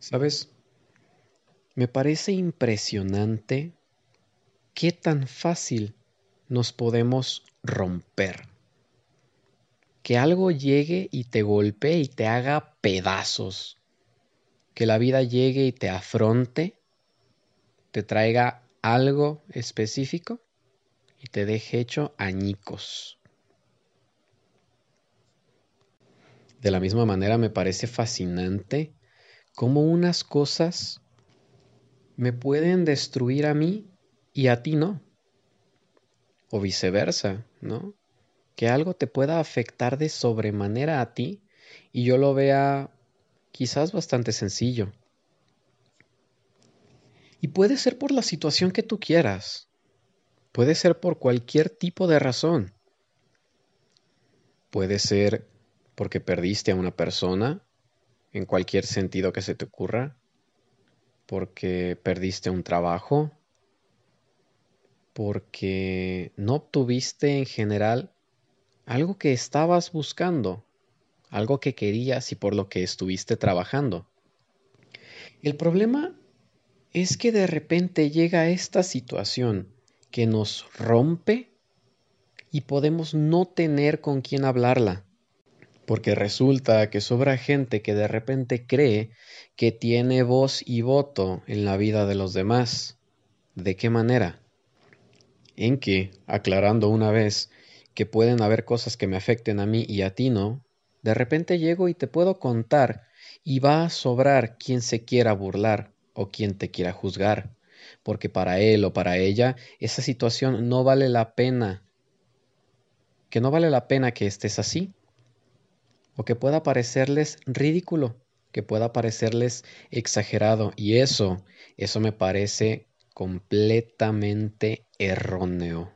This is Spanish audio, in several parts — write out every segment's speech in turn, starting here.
¿Sabes? Me parece impresionante qué tan fácil nos podemos romper. Que algo llegue y te golpee y te haga pedazos. Que la vida llegue y te afronte, te traiga algo específico y te deje hecho añicos. De la misma manera me parece fascinante cómo unas cosas me pueden destruir a mí y a ti no. O viceversa, ¿no? Que algo te pueda afectar de sobremanera a ti y yo lo vea quizás bastante sencillo. Y puede ser por la situación que tú quieras. Puede ser por cualquier tipo de razón. Puede ser porque perdiste a una persona, en cualquier sentido que se te ocurra, porque perdiste un trabajo, porque no obtuviste en general algo que estabas buscando, algo que querías y por lo que estuviste trabajando. El problema es que de repente llega esta situación que nos rompe y podemos no tener con quién hablarla. Porque resulta que sobra gente que de repente cree que tiene voz y voto en la vida de los demás. ¿De qué manera? En que, aclarando una vez que pueden haber cosas que me afecten a mí y a ti no, de repente llego y te puedo contar y va a sobrar quien se quiera burlar o quien te quiera juzgar, porque para él o para ella esa situación no vale la pena, que no vale la pena que estés así, o que pueda parecerles ridículo, que pueda parecerles exagerado, y eso, eso me parece completamente erróneo.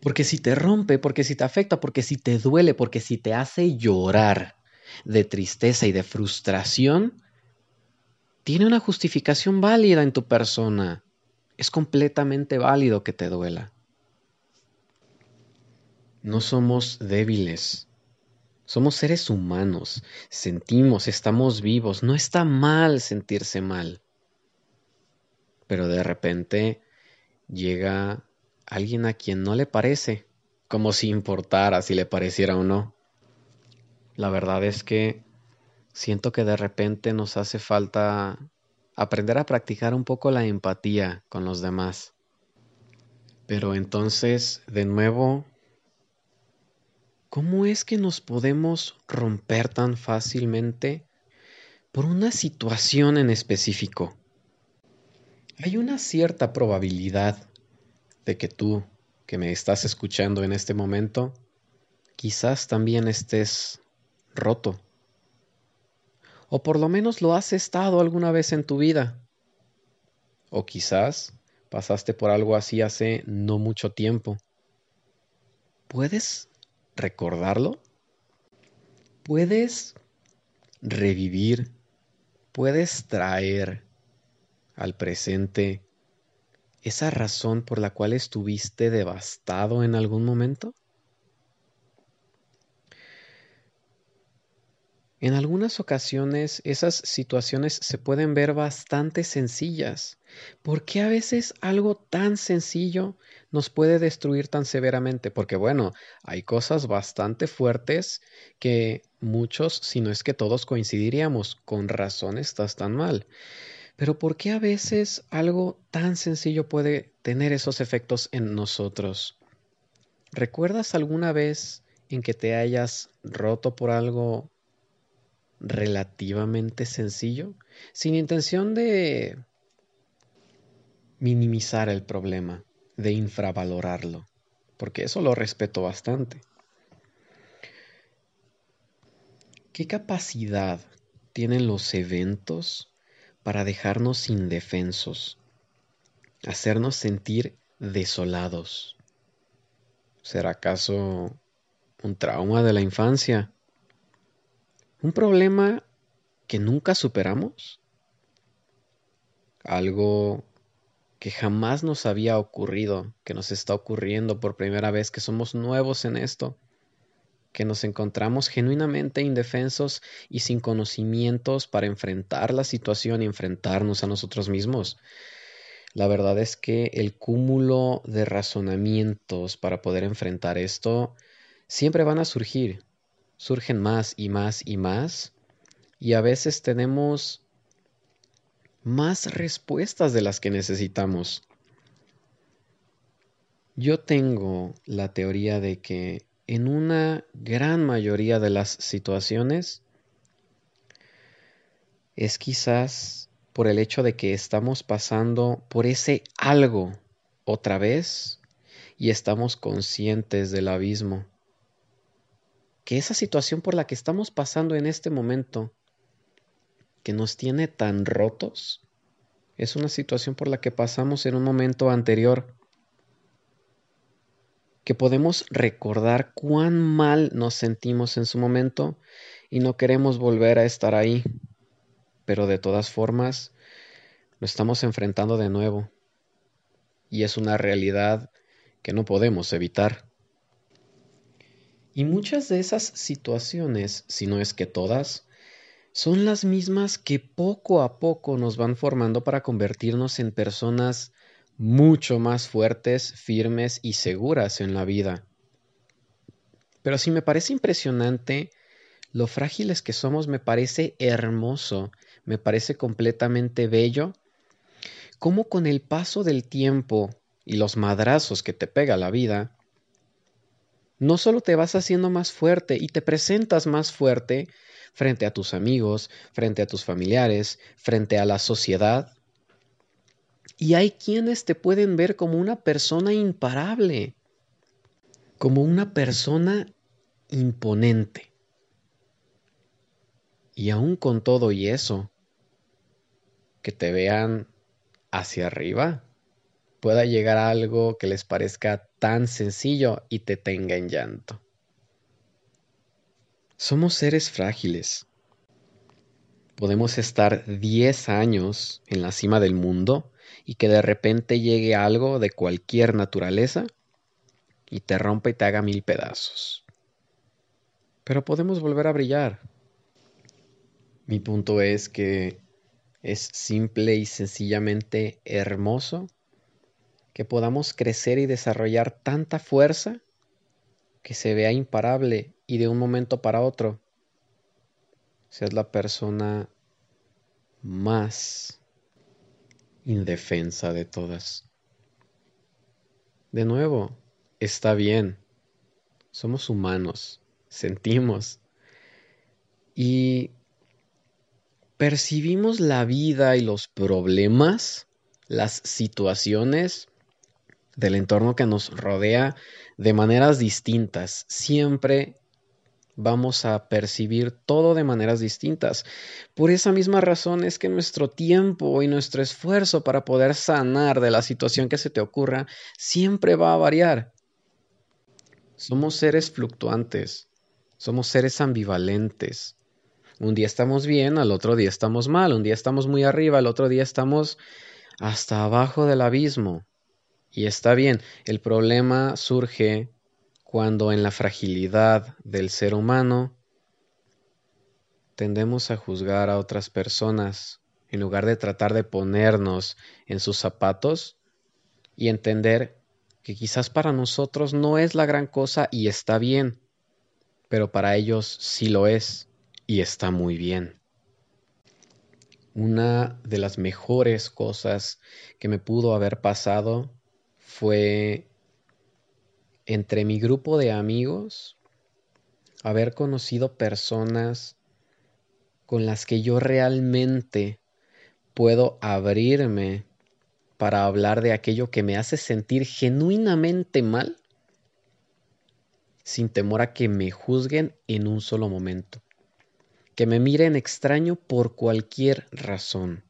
Porque si te rompe, porque si te afecta, porque si te duele, porque si te hace llorar de tristeza y de frustración, tiene una justificación válida en tu persona. Es completamente válido que te duela. No somos débiles. Somos seres humanos. Sentimos, estamos vivos. No está mal sentirse mal. Pero de repente llega alguien a quien no le parece, como si importara si le pareciera o no. La verdad es que siento que de repente nos hace falta aprender a practicar un poco la empatía con los demás. Pero entonces, de nuevo, ¿cómo es que nos podemos romper tan fácilmente por una situación en específico? Hay una cierta probabilidad de que tú, que me estás escuchando en este momento, quizás también estés roto o por lo menos lo has estado alguna vez en tu vida. O quizás pasaste por algo así hace no mucho tiempo. ¿Puedes recordarlo? ¿Puedes revivir? ¿Puedes traer al presente esa razón por la cual estuviste devastado en algún momento? En algunas ocasiones esas situaciones se pueden ver bastante sencillas. ¿Por qué a veces algo tan sencillo nos puede destruir tan severamente? Porque bueno, hay cosas bastante fuertes que muchos, si no es que todos coincidiríamos, con razón estás tan mal. Pero ¿por qué a veces algo tan sencillo puede tener esos efectos en nosotros? ¿Recuerdas alguna vez en que te hayas roto por algo relativamente sencillo, sin intención de minimizar el problema, de infravalorarlo, porque eso lo respeto bastante. ¿Qué capacidad tienen los eventos para dejarnos indefensos, hacernos sentir desolados? ¿Será acaso un trauma de la infancia? Un problema que nunca superamos, algo que jamás nos había ocurrido, que nos está ocurriendo por primera vez, que somos nuevos en esto, que nos encontramos genuinamente indefensos y sin conocimientos para enfrentar la situación y enfrentarnos a nosotros mismos. La verdad es que el cúmulo de razonamientos para poder enfrentar esto siempre van a surgir. Surgen más y más y más. Y a veces tenemos más respuestas de las que necesitamos. Yo tengo la teoría de que en una gran mayoría de las situaciones es quizás por el hecho de que estamos pasando por ese algo otra vez y estamos conscientes del abismo. Que esa situación por la que estamos pasando en este momento, que nos tiene tan rotos, es una situación por la que pasamos en un momento anterior. Que podemos recordar cuán mal nos sentimos en su momento y no queremos volver a estar ahí pero de todas formas lo estamos enfrentando de nuevo y es una realidad que no podemos evitar. Y muchas de esas situaciones, si no es que todas, son las mismas que poco a poco nos van formando para convertirnos en personas mucho más fuertes, firmes y seguras en la vida. Pero si me parece impresionante lo frágiles que somos, me parece hermoso me parece completamente bello, cómo con el paso del tiempo y los madrazos que te pega la vida, no solo te vas haciendo más fuerte y te presentas más fuerte frente a tus amigos, frente a tus familiares, frente a la sociedad, y hay quienes te pueden ver como una persona imparable, como una persona imponente. Y aún con todo y eso, que te vean hacia arriba, pueda llegar a algo que les parezca tan sencillo y te tenga en llanto. Somos seres frágiles. Podemos estar 10 años en la cima del mundo y que de repente llegue algo de cualquier naturaleza y te rompa y te haga mil pedazos. Pero podemos volver a brillar. Mi punto es que es simple y sencillamente hermoso que podamos crecer y desarrollar tanta fuerza que se vea imparable y de un momento para otro seas la persona más indefensa de todas. De nuevo, está bien, somos humanos, sentimos y percibimos la vida y los problemas, las situaciones del entorno que nos rodea de maneras distintas. Siempre vamos a percibir todo de maneras distintas. Por esa misma razón es que nuestro tiempo y nuestro esfuerzo para poder sanar de la situación que se te ocurra siempre va a variar. Somos seres fluctuantes, somos seres ambivalentes. Un día estamos bien, al otro día estamos mal, un día estamos muy arriba, al otro día estamos hasta abajo del abismo. Y está bien, el problema surge cuando en la fragilidad del ser humano tendemos a juzgar a otras personas en lugar de tratar de ponernos en sus zapatos y entender que quizás para nosotros no es la gran cosa y está bien, pero para ellos sí lo es y está muy bien. Una de las mejores cosas que me pudo haber pasado fue entre mi grupo de amigos haber conocido personas con las que yo realmente puedo abrirme para hablar de aquello que me hace sentir genuinamente mal sin temor a que me juzguen en un solo momento que me miren extraño por cualquier razón.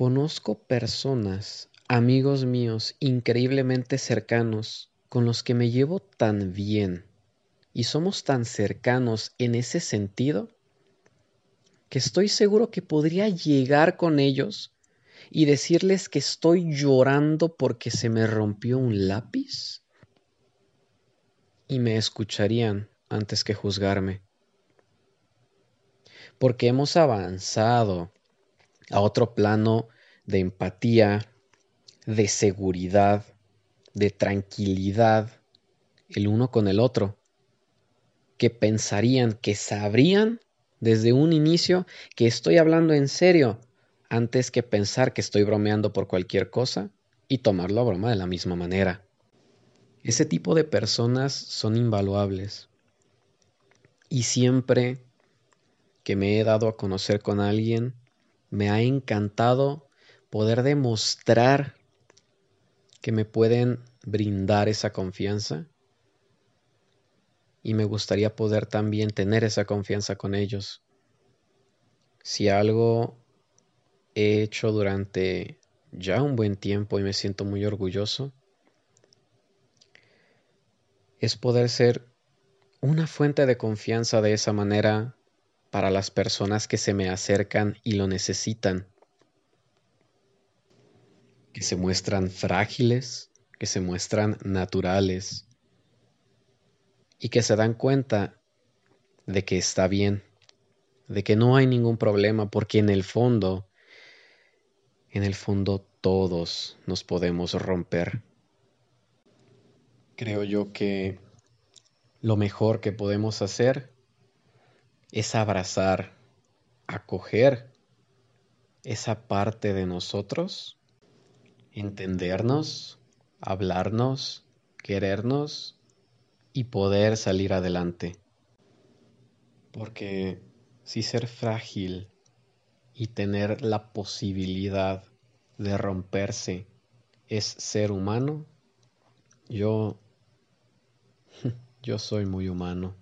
Conozco personas, amigos míos, increíblemente cercanos, con los que me llevo tan bien y somos tan cercanos en ese sentido que estoy seguro que podría llegar con ellos y decirles que estoy llorando porque se me rompió un lápiz y me escucharían antes que juzgarme. Porque hemos avanzado a otro plano de empatía, de seguridad, de tranquilidad el uno con el otro, que pensarían, que sabrían desde un inicio que estoy hablando en serio, antes que pensar que estoy bromeando por cualquier cosa y tomarlo a broma de la misma manera. Ese tipo de personas son invaluables. Y siempre que me he dado a conocer con alguien, me ha encantado poder demostrar que me pueden brindar esa confianza y me gustaría poder también tener esa confianza con ellos. Si algo he hecho durante ya un buen tiempo y me siento muy orgulloso, es poder ser una fuente de confianza de esa manera para las personas que se me acercan y lo necesitan, que se muestran frágiles, que se muestran naturales y que se dan cuenta de que está bien, de que no hay ningún problema, porque en el fondo, en el fondo todos nos podemos romper. Creo yo que lo mejor que podemos hacer es abrazar, acoger esa parte de nosotros, entendernos, hablarnos, querernos y poder salir adelante. Porque si ser frágil y tener la posibilidad de romperse es ser humano, yo yo soy muy humano.